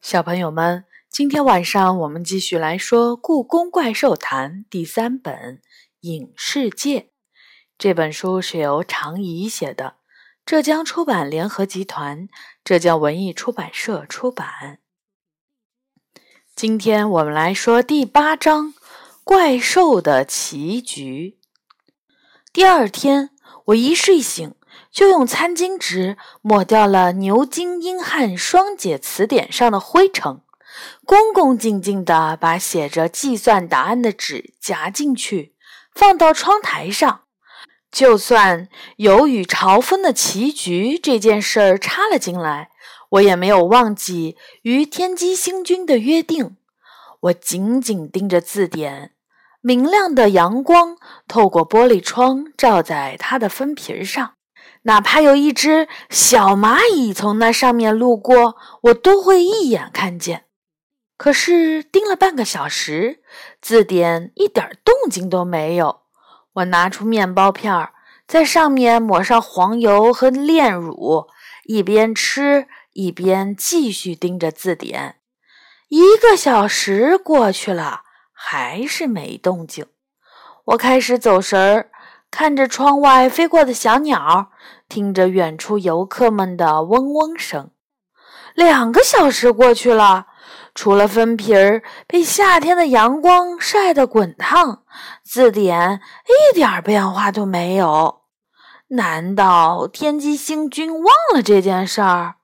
小朋友们，今天晚上我们继续来说《故宫怪兽谈》第三本《影世界》。这本书是由常怡写的，浙江出版联合集团、浙江文艺出版社出版。今天我们来说第八章《怪兽的棋局》。第二天，我一睡醒。就用餐巾纸抹掉了牛津英汉双解词典上的灰尘，恭恭敬敬地把写着计算答案的纸夹进去，放到窗台上。就算有与朝风的棋局这件事儿插了进来，我也没有忘记与天机星君的约定。我紧紧盯着字典，明亮的阳光透过玻璃窗照在它的封皮上。哪怕有一只小蚂蚁从那上面路过，我都会一眼看见。可是盯了半个小时，字典一点动静都没有。我拿出面包片，在上面抹上黄油和炼乳，一边吃一边继续盯着字典。一个小时过去了，还是没动静。我开始走神儿。看着窗外飞过的小鸟，听着远处游客们的嗡嗡声。两个小时过去了，除了封皮儿被夏天的阳光晒得滚烫，字典一点变化都没有。难道天机星君忘了这件事儿？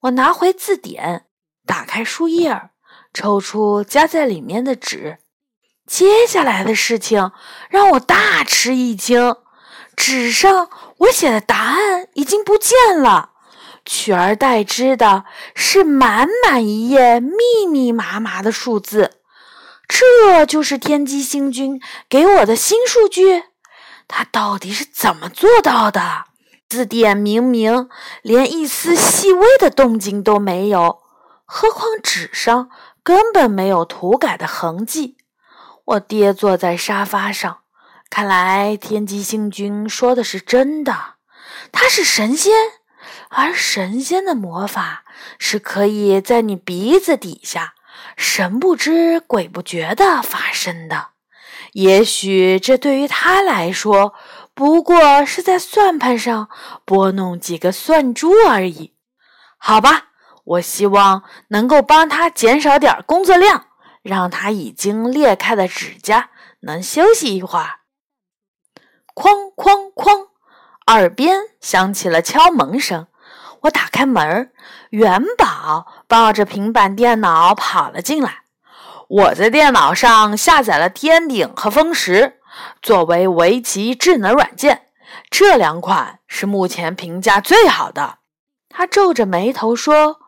我拿回字典，打开书页，抽出夹在里面的纸。接下来的事情让我大吃一惊，纸上我写的答案已经不见了，取而代之的是满满一页密密麻麻的数字。这就是天机星君给我的新数据，他到底是怎么做到的？字典明明连一丝细微的动静都没有，何况纸上根本没有涂改的痕迹。我跌坐在沙发上，看来天机星君说的是真的。他是神仙，而神仙的魔法是可以在你鼻子底下神不知鬼不觉的发生的。也许这对于他来说，不过是在算盘上拨弄几个算珠而已。好吧，我希望能够帮他减少点工作量。让他已经裂开的指甲能休息一会儿。哐哐哐，耳边响起了敲门声。我打开门，元宝抱着平板电脑跑了进来。我在电脑上下载了天顶和风石，作为围棋智能软件，这两款是目前评价最好的。他皱着眉头说：“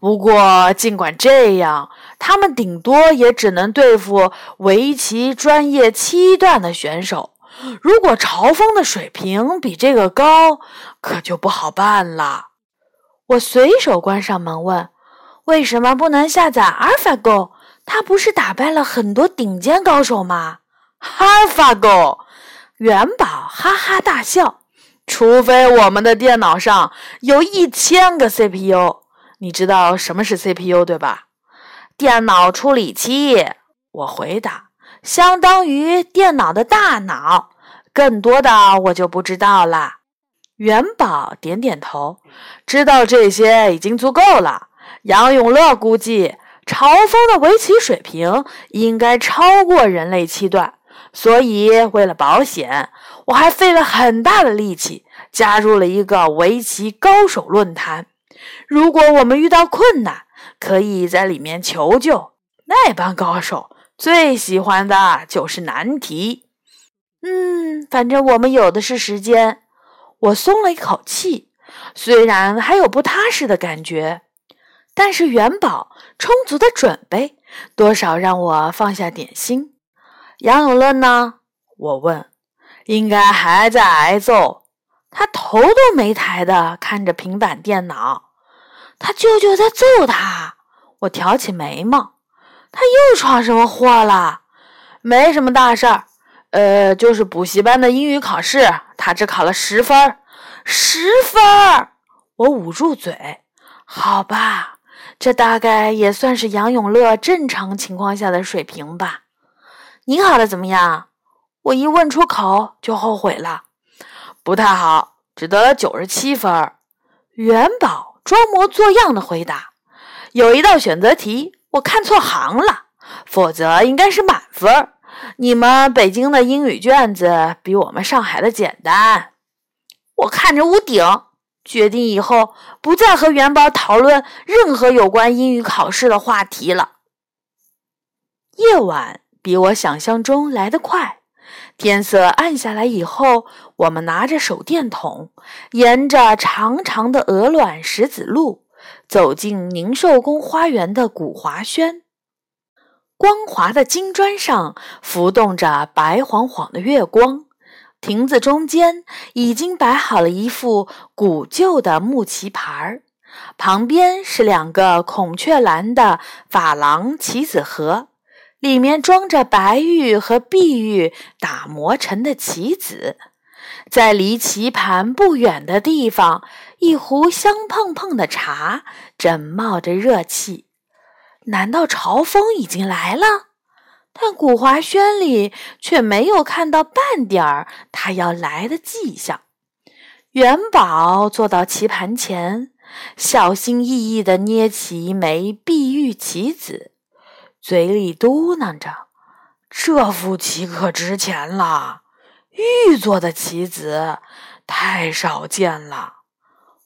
不过，尽管这样。”他们顶多也只能对付围棋专业七段的选手。如果朝风的水平比这个高，可就不好办了。我随手关上门，问：“为什么不能下载阿尔法狗？它不是打败了很多顶尖高手吗？”阿尔法狗，元宝哈哈大笑。除非我们的电脑上有一千个 CPU。你知道什么是 CPU 对吧？电脑处理器，我回答，相当于电脑的大脑。更多的我就不知道了。元宝点点头，知道这些已经足够了。杨永乐估计，朝风的围棋水平应该超过人类七段，所以为了保险，我还费了很大的力气加入了一个围棋高手论坛。如果我们遇到困难，可以在里面求救。那帮高手最喜欢的就是难题。嗯，反正我们有的是时间。我松了一口气，虽然还有不踏实的感觉，但是元宝充足的准备，多少让我放下点心。杨永乐呢？我问。应该还在挨揍。他头都没抬的看着平板电脑。他舅舅在揍他。我挑起眉毛，他又闯什么祸了？没什么大事儿，呃，就是补习班的英语考试，他只考了十分十分我捂住嘴。好吧，这大概也算是杨永乐正常情况下的水平吧。你考的怎么样？我一问出口就后悔了，不太好，只得了九十七分。元宝装模作样的回答：“有一道选择题我看错行了，否则应该是满分。你们北京的英语卷子比我们上海的简单。”我看着屋顶，决定以后不再和元宝讨论任何有关英语考试的话题了。夜晚比我想象中来得快，天色暗下来以后，我们拿着手电筒，沿着长长的鹅卵石子路，走进宁寿宫花园的古华轩。光滑的金砖上浮动着白晃晃的月光。亭子中间已经摆好了一副古旧的木棋盘儿，旁边是两个孔雀蓝的珐琅棋子盒，里面装着白玉和碧玉打磨成的棋子。在离棋盘不远的地方，一壶香喷喷的茶正冒着热气。难道朝风已经来了？但古华轩里却没有看到半点儿他要来的迹象。元宝坐到棋盘前，小心翼翼地捏起一枚碧玉棋子，嘴里嘟囔着：“这副棋可值钱了，玉做的棋子太少见了。”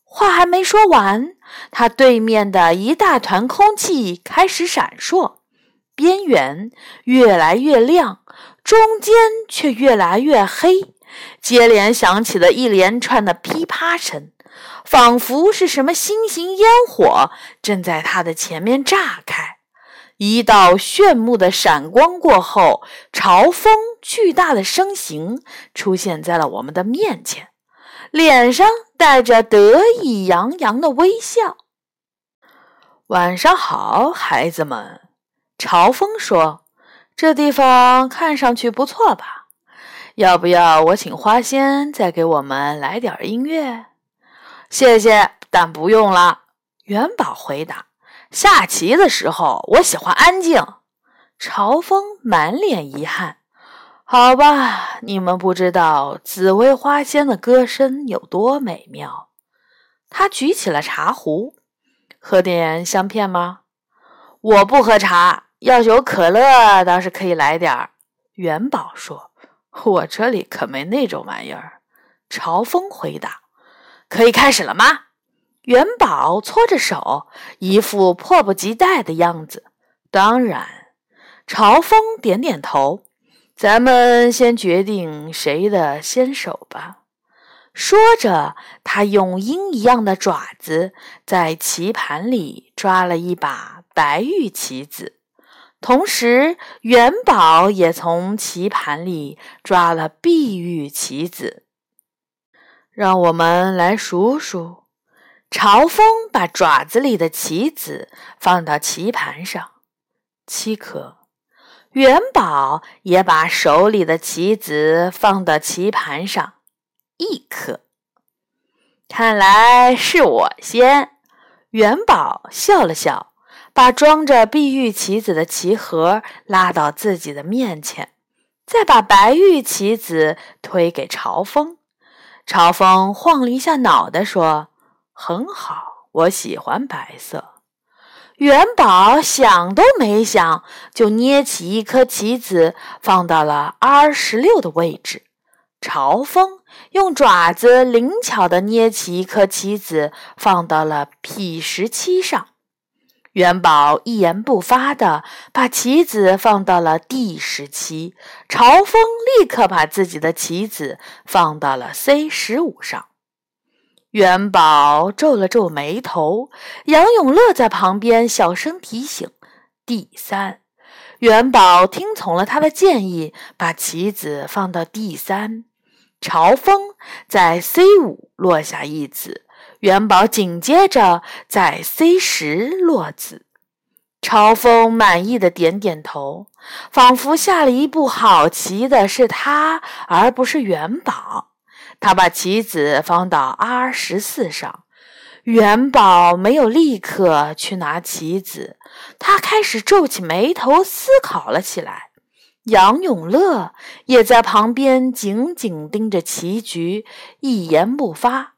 话还没说完，他对面的一大团空气开始闪烁。边缘越来越亮，中间却越来越黑，接连响起了一连串的噼啪声，仿佛是什么新型烟火正在他的前面炸开。一道炫目的闪光过后，朝风巨大的身形出现在了我们的面前，脸上带着得意洋洋的微笑。晚上好，孩子们。朝风说：“这地方看上去不错吧？要不要我请花仙再给我们来点音乐？”“谢谢，但不用了。”元宝回答。“下棋的时候，我喜欢安静。”朝风满脸遗憾。“好吧，你们不知道紫薇花仙的歌声有多美妙。”他举起了茶壶，“喝点香片吗？”“我不喝茶。”要有可乐，倒是可以来点儿。元宝说：“我这里可没那种玩意儿。”朝风回答：“可以开始了吗？”元宝搓着手，一副迫不及待的样子。当然，朝风点点头。咱们先决定谁的先手吧。说着，他用鹰一样的爪子在棋盘里抓了一把白玉棋子。同时，元宝也从棋盘里抓了碧玉棋子。让我们来数数。朝风把爪子里的棋子放到棋盘上，七颗。元宝也把手里的棋子放到棋盘上，一颗。看来是我先。元宝笑了笑。把装着碧玉棋子的棋盒拉到自己的面前，再把白玉棋子推给朝风。朝风晃了一下脑袋，说：“很好，我喜欢白色。”元宝想都没想，就捏起一颗棋子放到了 R 十六的位置。朝风用爪子灵巧地捏起一颗棋子放到了 P 十七上。元宝一言不发地把棋子放到了 D 十七，朝风立刻把自己的棋子放到了 C 十五上。元宝皱了皱眉头，杨永乐在旁边小声提醒：“第三。”元宝听从了他的建议，把棋子放到第三，朝风在 C 五落下一子。元宝紧接着在 C 十落子，朝风满意的点点头，仿佛下了一步好棋的是他，而不是元宝。他把棋子放到 R 十四上，元宝没有立刻去拿棋子，他开始皱起眉头思考了起来。杨永乐也在旁边紧紧盯着棋局，一言不发。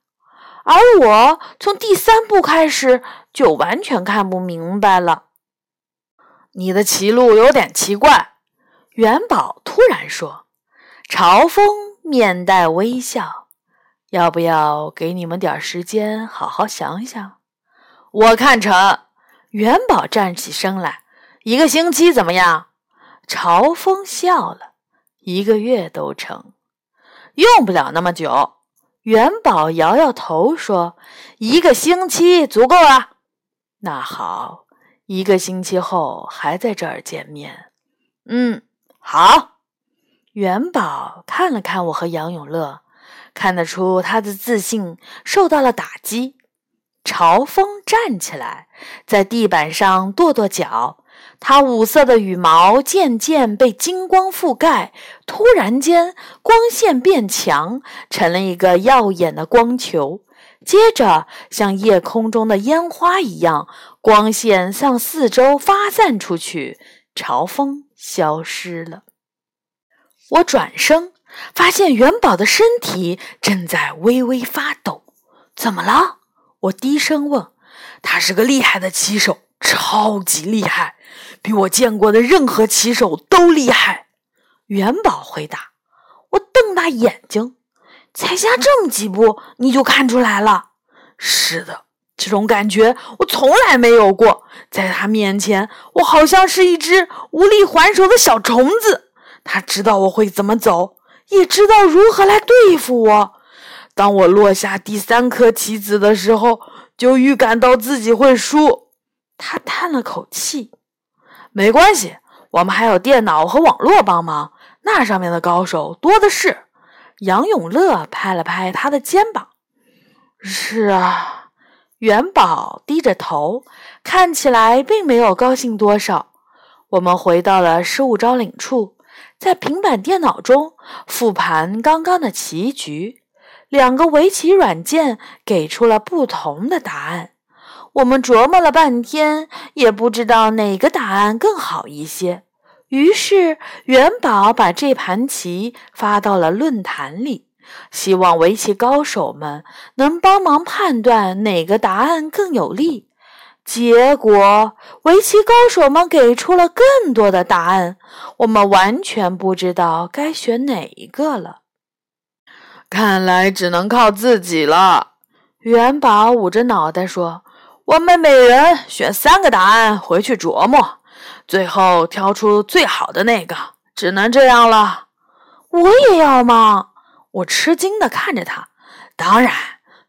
而我从第三步开始就完全看不明白了。你的棋路有点奇怪，元宝突然说。朝风面带微笑，要不要给你们点时间好好想想？我看成。元宝站起身来，一个星期怎么样？朝风笑了，一个月都成，用不了那么久。元宝摇摇头说：“一个星期足够了。”那好，一个星期后还在这儿见面。嗯，好。元宝看了看我和杨永乐，看得出他的自信受到了打击。朝风站起来，在地板上跺跺脚。它五色的羽毛渐渐被金光覆盖，突然间，光线变强，成了一个耀眼的光球。接着，像夜空中的烟花一样，光线向四周发散出去，朝风消失了。我转身，发现元宝的身体正在微微发抖。怎么了？我低声问。他是个厉害的棋手，超级厉害。比我见过的任何棋手都厉害，元宝回答。我瞪大眼睛，才下这么几步，你就看出来了？是的，这种感觉我从来没有过。在他面前，我好像是一只无力还手的小虫子。他知道我会怎么走，也知道如何来对付我。当我落下第三颗棋子的时候，就预感到自己会输。他叹了口气。没关系，我们还有电脑和网络帮忙，那上面的高手多的是。杨永乐拍了拍他的肩膀。是啊，元宝低着头，看起来并没有高兴多少。我们回到了失物招领处，在平板电脑中复盘刚刚的棋局，两个围棋软件给出了不同的答案。我们琢磨了半天，也不知道哪个答案更好一些。于是元宝把这盘棋发到了论坛里，希望围棋高手们能帮忙判断哪个答案更有利。结果，围棋高手们给出了更多的答案，我们完全不知道该选哪一个了。看来只能靠自己了。元宝捂着脑袋说。我们每人选三个答案回去琢磨，最后挑出最好的那个。只能这样了。我也要吗？我吃惊地看着他。当然，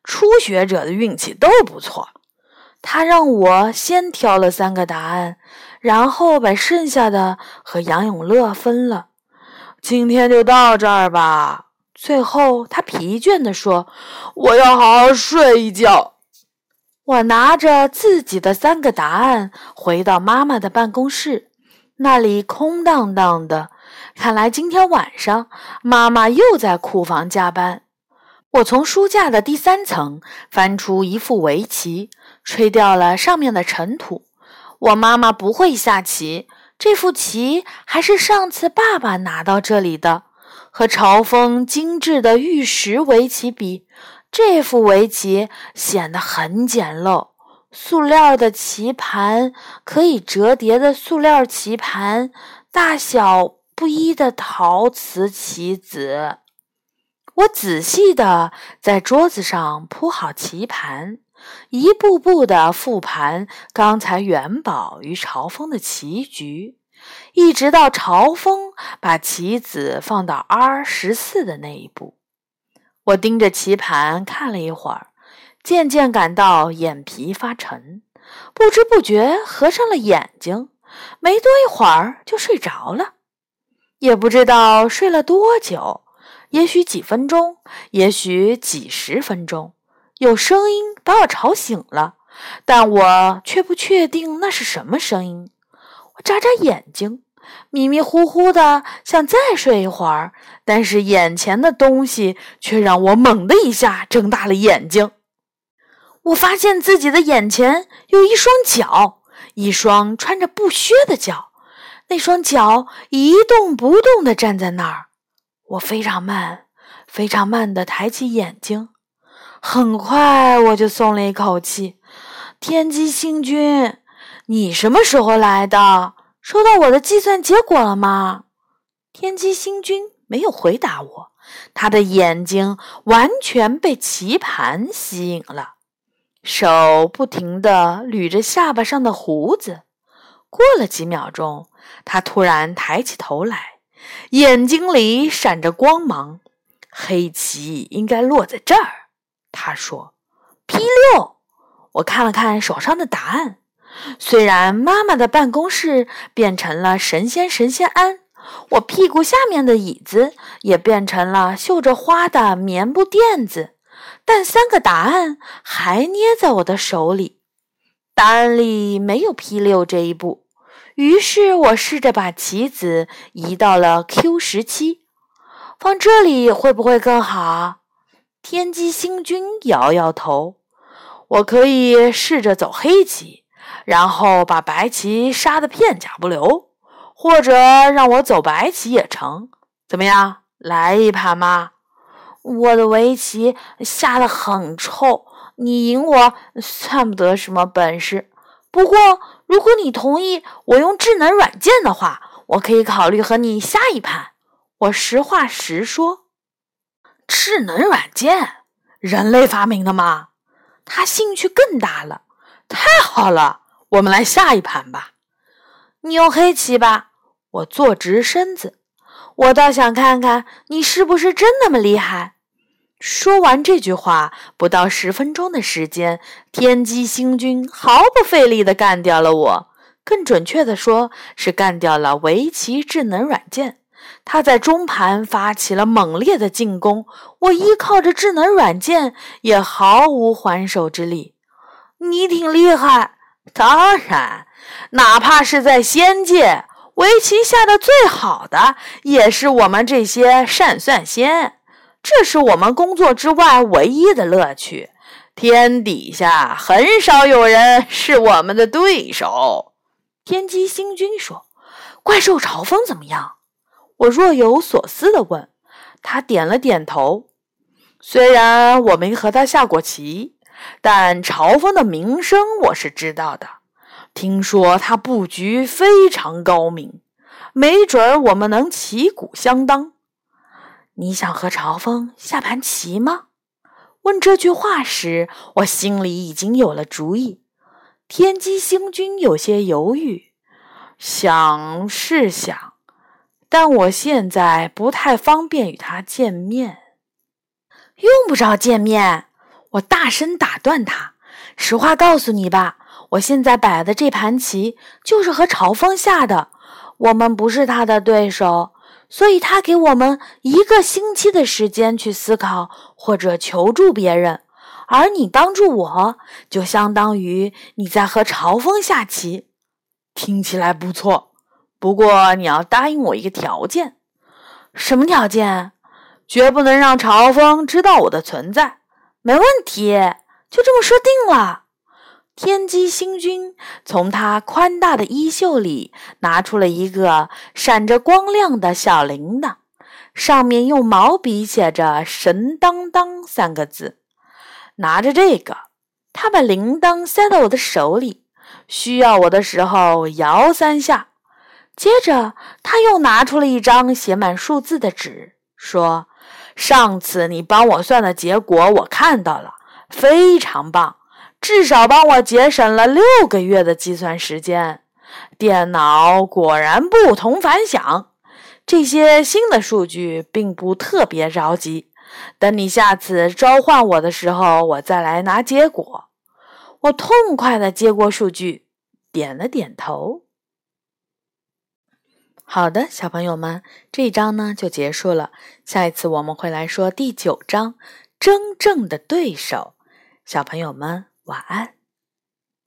初学者的运气都不错。他让我先挑了三个答案，然后把剩下的和杨永乐分了。今天就到这儿吧。最后，他疲倦地说：“我要好好睡一觉。”我拿着自己的三个答案回到妈妈的办公室，那里空荡荡的。看来今天晚上妈妈又在库房加班。我从书架的第三层翻出一副围棋，吹掉了上面的尘土。我妈妈不会下棋，这副棋还是上次爸爸拿到这里的，和朝风精致的玉石围棋比。这副围棋显得很简陋，塑料的棋盘，可以折叠的塑料棋盘，大小不一的陶瓷棋子。我仔细地在桌子上铺好棋盘，一步步地复盘刚才元宝与朝风的棋局，一直到朝风把棋子放到 R 十四的那一步。我盯着棋盘看了一会儿，渐渐感到眼皮发沉，不知不觉合上了眼睛。没多一会儿就睡着了，也不知道睡了多久，也许几分钟，也许几十分钟。有声音把我吵醒了，但我却不确定那是什么声音。我眨眨眼睛。迷迷糊糊的，想再睡一会儿，但是眼前的东西却让我猛地一下睁大了眼睛。我发现自己的眼前有一双脚，一双穿着布靴的脚。那双脚一动不动地站在那儿。我非常慢，非常慢地抬起眼睛。很快，我就松了一口气。天机星君，你什么时候来的？收到我的计算结果了吗？天机星君没有回答我，他的眼睛完全被棋盘吸引了，手不停地捋着下巴上的胡子。过了几秒钟，他突然抬起头来，眼睛里闪着光芒。黑棋应该落在这儿。他说：“P 六。”我看了看手上的答案，虽然妈妈的办公室变成了神仙神仙庵，我屁股下面的椅子也变成了绣着花的棉布垫子，但三个答案还捏在我的手里。答案里没有 P 六这一步，于是我试着把棋子移到了 Q 十七，放这里会不会更好？天机星君摇摇头，我可以试着走黑棋，然后把白棋杀得片甲不留，或者让我走白棋也成。怎么样，来一盘吗？我的围棋下得很臭，你赢我算不得什么本事。不过，如果你同意我用智能软件的话，我可以考虑和你下一盘。我实话实说。智能软件，人类发明的吗？他兴趣更大了。太好了，我们来下一盘吧。你用黑棋吧。我坐直身子，我倒想看看你是不是真那么厉害。说完这句话，不到十分钟的时间，天机星君毫不费力地干掉了我。更准确地说，是干掉了围棋智能软件。他在中盘发起了猛烈的进攻，我依靠着智能软件也毫无还手之力。你挺厉害，当然，哪怕是在仙界，围棋下的最好的也是我们这些善算仙。这是我们工作之外唯一的乐趣。天底下很少有人是我们的对手。天机星君说：“怪兽嘲风怎么样？”我若有所思地问他，点了点头。虽然我没和他下过棋，但朝风的名声我是知道的。听说他布局非常高明，没准儿我们能旗鼓相当。你想和朝风下盘棋吗？问这句话时，我心里已经有了主意。天机星君有些犹豫，想是想。但我现在不太方便与他见面，用不着见面。我大声打断他：“实话告诉你吧，我现在摆的这盘棋就是和朝风下的，我们不是他的对手，所以他给我们一个星期的时间去思考或者求助别人，而你帮助我，就相当于你在和朝风下棋。听起来不错。”不过你要答应我一个条件，什么条件？绝不能让朝风知道我的存在。没问题，就这么说定了。天机星君从他宽大的衣袖里拿出了一个闪着光亮的小铃铛，上面用毛笔写着“神当当”三个字。拿着这个，他把铃铛塞到我的手里，需要我的时候摇三下。接着，他又拿出了一张写满数字的纸，说：“上次你帮我算的结果我看到了，非常棒，至少帮我节省了六个月的计算时间。电脑果然不同凡响。这些新的数据并不特别着急，等你下次召唤我的时候，我再来拿结果。”我痛快地接过数据，点了点头。好的，小朋友们，这一章呢就结束了。下一次我们会来说第九章，真正的对手。小朋友们，晚安。